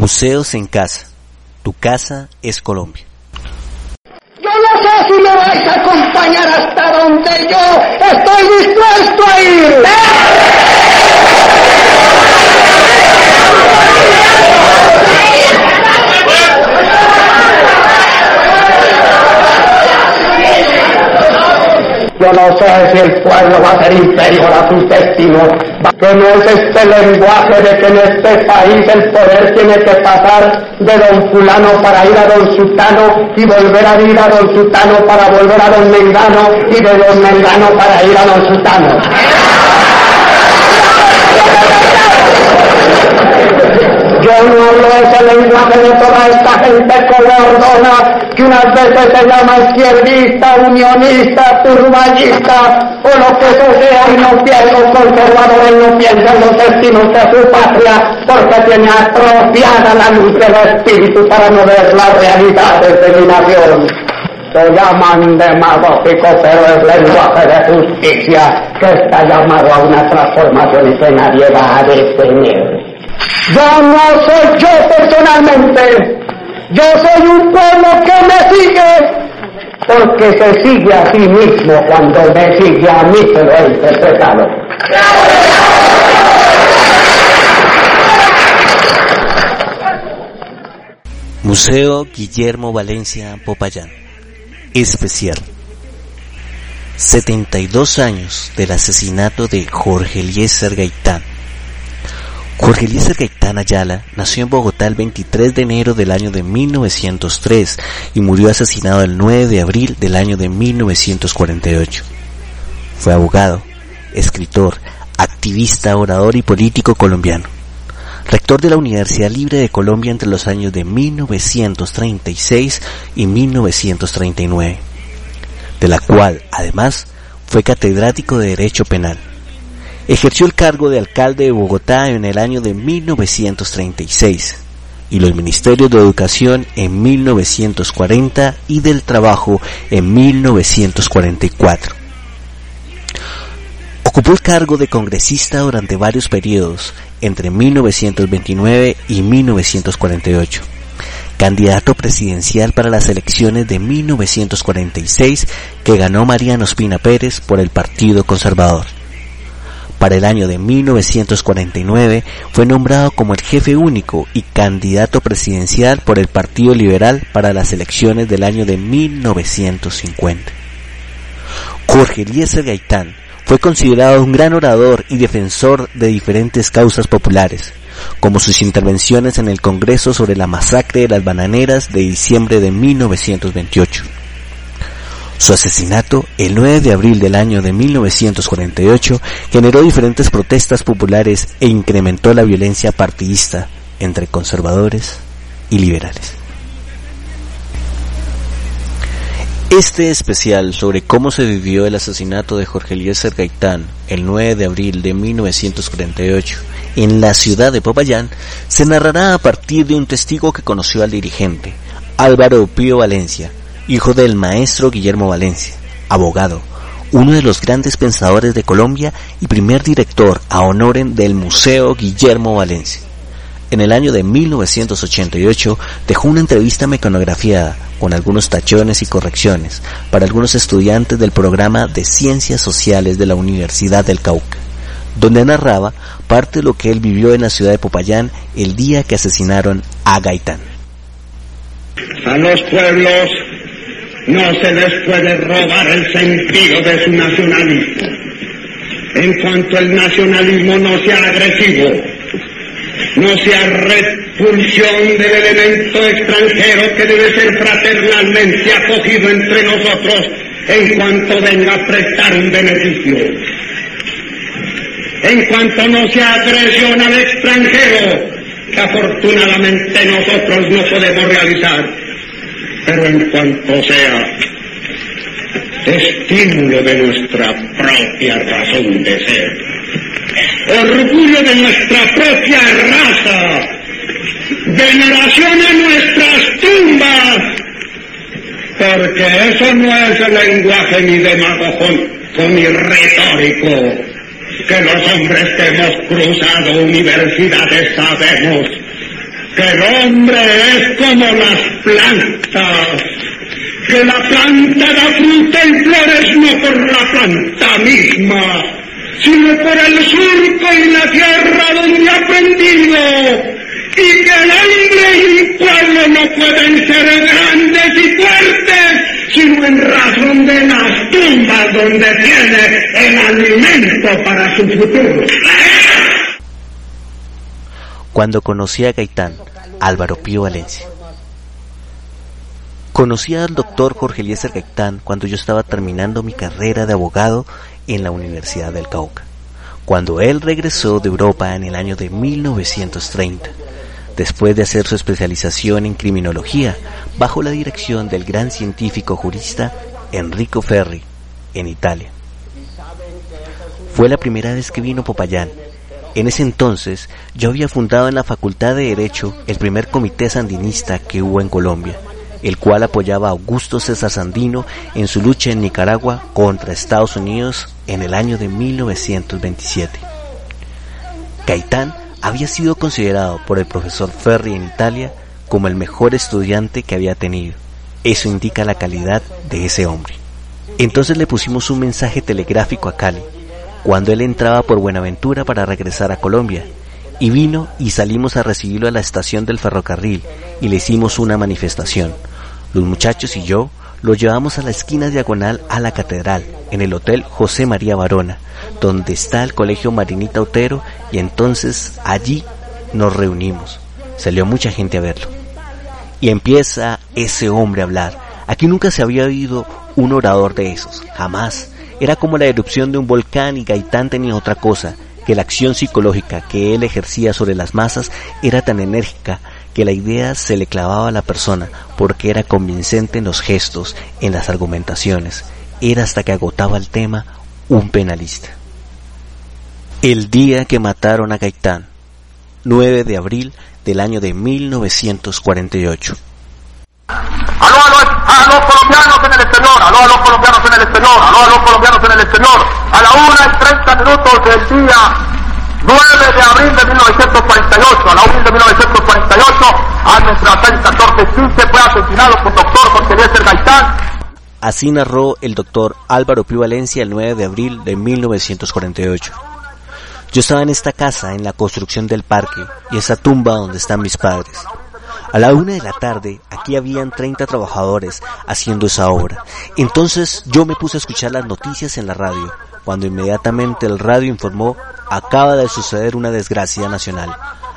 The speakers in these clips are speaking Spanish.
Museos en casa. Tu casa es Colombia. Yo no sé si me vais a acompañar hasta donde yo estoy dispuesto a ir. Yo no sé si el pueblo va a ser inferior a sus destinos, que no es este lenguaje de que en este país el poder tiene que pasar de don fulano para ir a don sultano y volver a ir a don sultano para volver a don mengano y de don mengano para ir a don sultano. Yo no hablo ese lenguaje de toda esta gente cobordona que unas veces se llama izquierdista, unionista, turballista o lo que sea y no piensa los conservadores, no piensa en los destinos de su patria porque tiene atrofiada la luz del espíritu para no ver las realidades de mi nación. Se llaman demagógico, pero es lenguaje de justicia que está llamado a una transformación y que nadie va a detener. Yo no soy yo personalmente, yo soy un pueblo que me sigue, porque se sigue a sí mismo cuando me sigue a mí, se lo he interpretado. Museo Guillermo Valencia Popayán. Especial. 72 años del asesinato de Jorge Eliezer Gaitán. Jorge Eliezer Gaitán Ayala nació en Bogotá el 23 de enero del año de 1903 y murió asesinado el 9 de abril del año de 1948. Fue abogado, escritor, activista, orador y político colombiano. Rector de la Universidad Libre de Colombia entre los años de 1936 y 1939, de la cual, además, fue catedrático de Derecho Penal. Ejerció el cargo de alcalde de Bogotá en el año de 1936 y los ministerios de Educación en 1940 y del Trabajo en 1944. Ocupó el cargo de congresista durante varios periodos, entre 1929 y 1948. Candidato presidencial para las elecciones de 1946 que ganó Mariano Espina Pérez por el Partido Conservador. Para el año de 1949 fue nombrado como el jefe único y candidato presidencial por el Partido Liberal para las elecciones del año de 1950. Jorge Eliezer Gaitán fue considerado un gran orador y defensor de diferentes causas populares, como sus intervenciones en el Congreso sobre la masacre de las bananeras de diciembre de 1928. Su asesinato, el 9 de abril del año de 1948, generó diferentes protestas populares e incrementó la violencia partidista entre conservadores y liberales. Este especial sobre cómo se vivió el asesinato de Jorge Eliezer Gaitán el 9 de abril de 1948 en la ciudad de Popayán se narrará a partir de un testigo que conoció al dirigente, Álvaro Pío Valencia, hijo del maestro Guillermo Valencia, abogado, uno de los grandes pensadores de Colombia y primer director a honoren del Museo Guillermo Valencia. En el año de 1988 dejó una entrevista mecanografiada con algunos tachones y correcciones para algunos estudiantes del programa de Ciencias Sociales de la Universidad del Cauca, donde narraba parte de lo que él vivió en la ciudad de Popayán el día que asesinaron a Gaitán. A los pueblos no se les puede robar el sentido de su nacionalismo. En cuanto el nacionalismo no sea agresivo, no sea repulsión del elemento extranjero que debe ser fraternalmente acogido entre nosotros en cuanto venga a prestar un beneficio. En cuanto no sea agresión al extranjero, que afortunadamente nosotros no podemos realizar, pero en cuanto sea estímulo de nuestra propia razón de ser, orgullo de nuestra propia raza, veneración a nuestras tumbas, porque eso no es el lenguaje ni demagógico ni retórico que los hombres que hemos cruzado universidades sabemos el hombre es como las plantas, que la planta da fruta y flores no por la planta misma, sino por el surco y la tierra donde ha aprendido y que el hombre y un pueblo no pueden ser grandes y fuertes, sino en razón de las tumbas donde tiene el alimento para su futuro. Cuando conocí a Gaitán, Álvaro Pío Valencia. Conocí al doctor Jorge Eliezer Gaitán cuando yo estaba terminando mi carrera de abogado en la Universidad del Cauca, cuando él regresó de Europa en el año de 1930 después de hacer su especialización en criminología bajo la dirección del gran científico jurista Enrico Ferri en Italia. Fue la primera vez que vino Popayán. En ese entonces yo había fundado en la Facultad de Derecho el primer comité sandinista que hubo en Colombia, el cual apoyaba a Augusto César Sandino en su lucha en Nicaragua contra Estados Unidos en el año de 1927. Gaitán había sido considerado por el profesor Ferri en Italia como el mejor estudiante que había tenido. Eso indica la calidad de ese hombre. Entonces le pusimos un mensaje telegráfico a Cali, cuando él entraba por Buenaventura para regresar a Colombia, y vino y salimos a recibirlo a la estación del ferrocarril y le hicimos una manifestación. Los muchachos y yo lo llevamos a la esquina diagonal a la catedral, en el Hotel José María Barona, donde está el Colegio Marinita Otero, y entonces allí nos reunimos. Salió mucha gente a verlo. Y empieza ese hombre a hablar. Aquí nunca se había oído un orador de esos, jamás. Era como la erupción de un volcán y Gaitán tenía otra cosa, que la acción psicológica que él ejercía sobre las masas era tan enérgica que la idea se le clavaba a la persona porque era convincente en los gestos, en las argumentaciones. Era hasta que agotaba el tema un penalista. El día que mataron a Gaitán, 9 de abril del año de 1948. Aló a los, colombianos en el exterior, aló a los colombianos en el exterior, aló a los colombianos en el exterior. A la una y 30 minutos del día 9 de abril de 1948, a la 1 de 1948, a nuestra 614 15 fue asesinado por doctor Jorge Eliezer Gaitán. Así narró el doctor Álvaro Pío Valencia el 9 de abril de 1948. Yo estaba en esta casa, en la construcción del parque, y esa tumba donde están mis padres. A la una de la tarde, aquí habían 30 trabajadores haciendo esa obra. Entonces yo me puse a escuchar las noticias en la radio, cuando inmediatamente el radio informó acaba de suceder una desgracia nacional.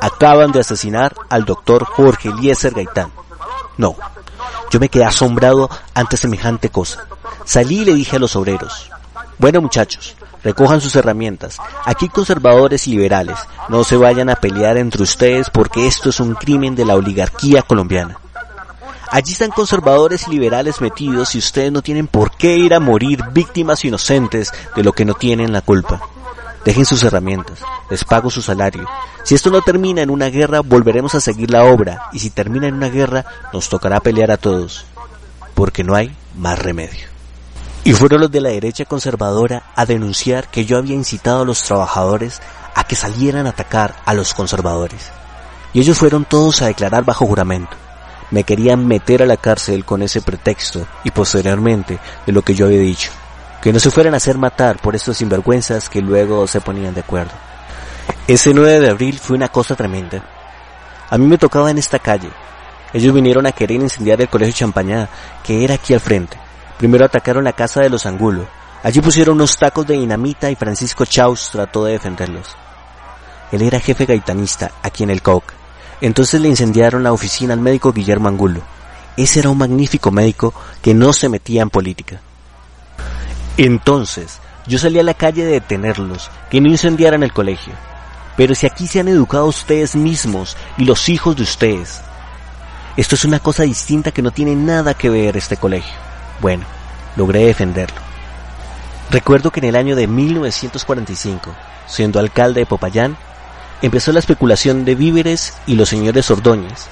Acaban de asesinar al doctor Jorge Eliezer Gaitán. No, yo me quedé asombrado ante semejante cosa. Salí y le dije a los obreros, bueno muchachos, recojan sus herramientas. Aquí conservadores y liberales, no se vayan a pelear entre ustedes porque esto es un crimen de la oligarquía colombiana. Allí están conservadores y liberales metidos y ustedes no tienen por qué ir a morir víctimas inocentes de lo que no tienen la culpa. Dejen sus herramientas, les pago su salario. Si esto no termina en una guerra, volveremos a seguir la obra, y si termina en una guerra, nos tocará pelear a todos, porque no hay más remedio. Y fueron los de la derecha conservadora a denunciar que yo había incitado a los trabajadores a que salieran a atacar a los conservadores. Y ellos fueron todos a declarar bajo juramento. Me querían meter a la cárcel con ese pretexto y posteriormente de lo que yo había dicho que no se fueran a hacer matar por estos sinvergüenzas que luego se ponían de acuerdo. Ese 9 de abril fue una cosa tremenda. A mí me tocaba en esta calle. Ellos vinieron a querer incendiar el colegio Champañá, que era aquí al frente. Primero atacaron la casa de los Angulo. Allí pusieron unos tacos de dinamita y Francisco Chaus trató de defenderlos. Él era jefe gaitanista aquí en el COC. Entonces le incendiaron la oficina al médico Guillermo Angulo. Ese era un magnífico médico que no se metía en política. Entonces, yo salí a la calle de detenerlos, que no incendiaran el colegio. Pero si aquí se han educado ustedes mismos y los hijos de ustedes, esto es una cosa distinta que no tiene nada que ver este colegio. Bueno, logré defenderlo. Recuerdo que en el año de 1945, siendo alcalde de Popayán, empezó la especulación de víveres y los señores Ordóñez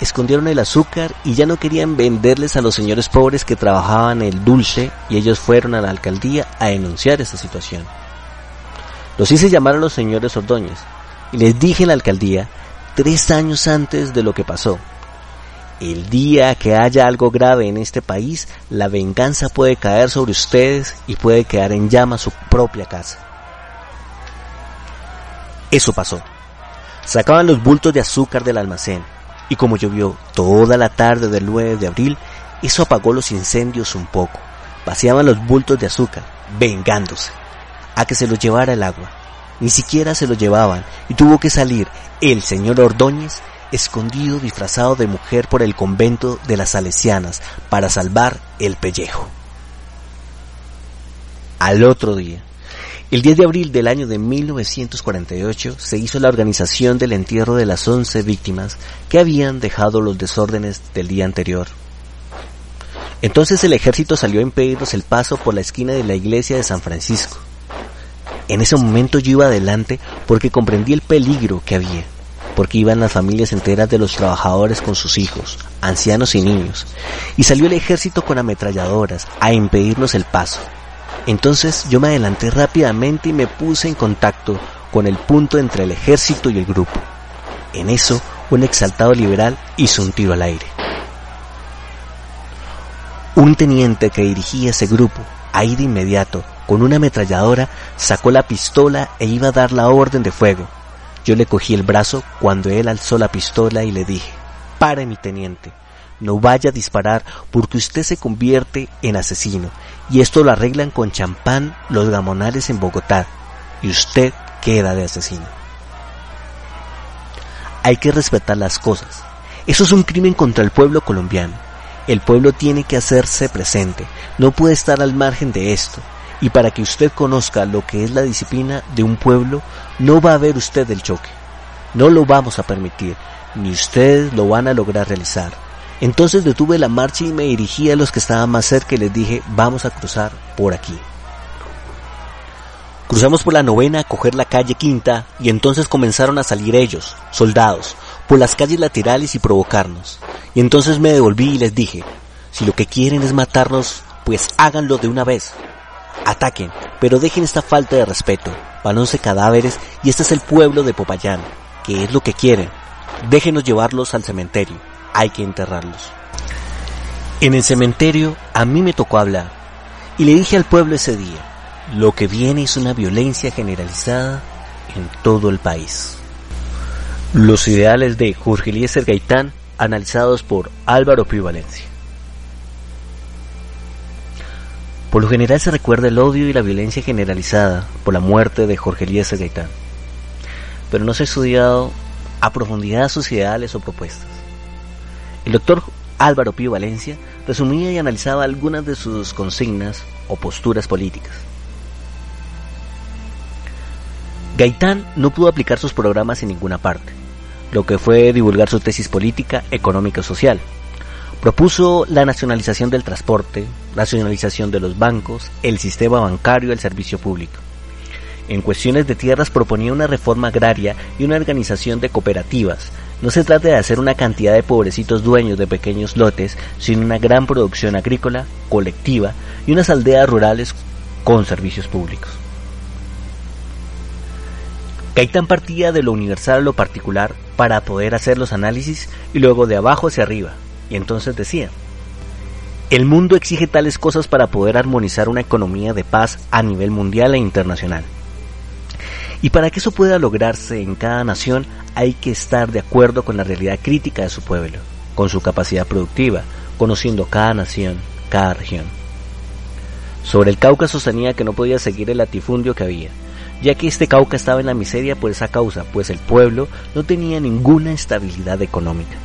escondieron el azúcar y ya no querían venderles a los señores pobres que trabajaban el dulce y ellos fueron a la alcaldía a denunciar esta situación. Los hice llamar a los señores Ordóñez y les dije en la alcaldía tres años antes de lo que pasó. El día que haya algo grave en este país, la venganza puede caer sobre ustedes y puede quedar en llamas su propia casa. Eso pasó. Sacaban los bultos de azúcar del almacén y como llovió toda la tarde del 9 de abril, eso apagó los incendios un poco. Vaciaban los bultos de azúcar, vengándose, a que se los llevara el agua. Ni siquiera se lo llevaban y tuvo que salir el señor Ordóñez escondido disfrazado de mujer por el convento de las Salesianas para salvar el pellejo. Al otro día, el 10 de abril del año de 1948 se hizo la organización del entierro de las 11 víctimas que habían dejado los desórdenes del día anterior. Entonces el ejército salió a impedirnos el paso por la esquina de la iglesia de San Francisco. En ese momento yo iba adelante porque comprendí el peligro que había, porque iban las familias enteras de los trabajadores con sus hijos, ancianos y niños, y salió el ejército con ametralladoras a impedirnos el paso. Entonces yo me adelanté rápidamente y me puse en contacto con el punto entre el ejército y el grupo. En eso, un exaltado liberal hizo un tiro al aire. Un teniente que dirigía ese grupo, ahí de inmediato, con una ametralladora, sacó la pistola e iba a dar la orden de fuego. Yo le cogí el brazo cuando él alzó la pistola y le dije, pare mi teniente, no vaya a disparar porque usted se convierte en asesino y esto lo arreglan con champán los gamonales en Bogotá y usted queda de asesino. Hay que respetar las cosas. Eso es un crimen contra el pueblo colombiano. El pueblo tiene que hacerse presente, no puede estar al margen de esto. Y para que usted conozca lo que es la disciplina de un pueblo, no va a ver usted el choque. No lo vamos a permitir, ni ustedes lo van a lograr realizar. Entonces detuve la marcha y me dirigí a los que estaban más cerca y les dije, vamos a cruzar por aquí. Cruzamos por la novena a coger la calle quinta y entonces comenzaron a salir ellos, soldados, por las calles laterales y provocarnos. Y entonces me devolví y les dije, si lo que quieren es matarnos, pues háganlo de una vez. Ataquen, pero dejen esta falta de respeto. Van once cadáveres y este es el pueblo de Popayán, que es lo que quieren. Déjenos llevarlos al cementerio. Hay que enterrarlos. En el cementerio a mí me tocó hablar y le dije al pueblo ese día, lo que viene es una violencia generalizada en todo el país. Los ideales de Jorge Eliezer Gaitán analizados por Álvaro Pío Valencia. Por lo general se recuerda el odio y la violencia generalizada por la muerte de Jorge Eliezer Gaitán, pero no se ha estudiado a profundidad sus ideales o propuestas. El doctor Álvaro Pío Valencia resumía y analizaba algunas de sus consignas o posturas políticas. Gaitán no pudo aplicar sus programas en ninguna parte, lo que fue divulgar su tesis política, económica y social. Propuso la nacionalización del transporte, nacionalización de los bancos, el sistema bancario y el servicio público. En cuestiones de tierras proponía una reforma agraria y una organización de cooperativas. No se trata de hacer una cantidad de pobrecitos dueños de pequeños lotes, sino una gran producción agrícola, colectiva y unas aldeas rurales con servicios públicos. Gaitán partía de lo universal a lo particular para poder hacer los análisis y luego de abajo hacia arriba. Y entonces decía, el mundo exige tales cosas para poder armonizar una economía de paz a nivel mundial e internacional. Y para que eso pueda lograrse en cada nación hay que estar de acuerdo con la realidad crítica de su pueblo, con su capacidad productiva, conociendo cada nación, cada región. Sobre el Cauca sostenía que no podía seguir el latifundio que había, ya que este Cauca estaba en la miseria por esa causa, pues el pueblo no tenía ninguna estabilidad económica.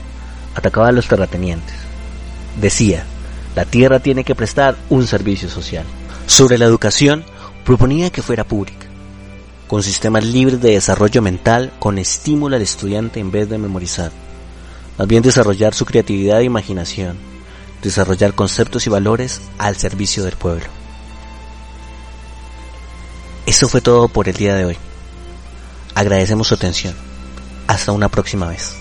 Atacaba a los terratenientes. Decía, la tierra tiene que prestar un servicio social. Sobre la educación, proponía que fuera pública, con sistemas libres de desarrollo mental, con estímulo al estudiante en vez de memorizar. Más bien desarrollar su creatividad e imaginación, desarrollar conceptos y valores al servicio del pueblo. Eso fue todo por el día de hoy. Agradecemos su atención. Hasta una próxima vez.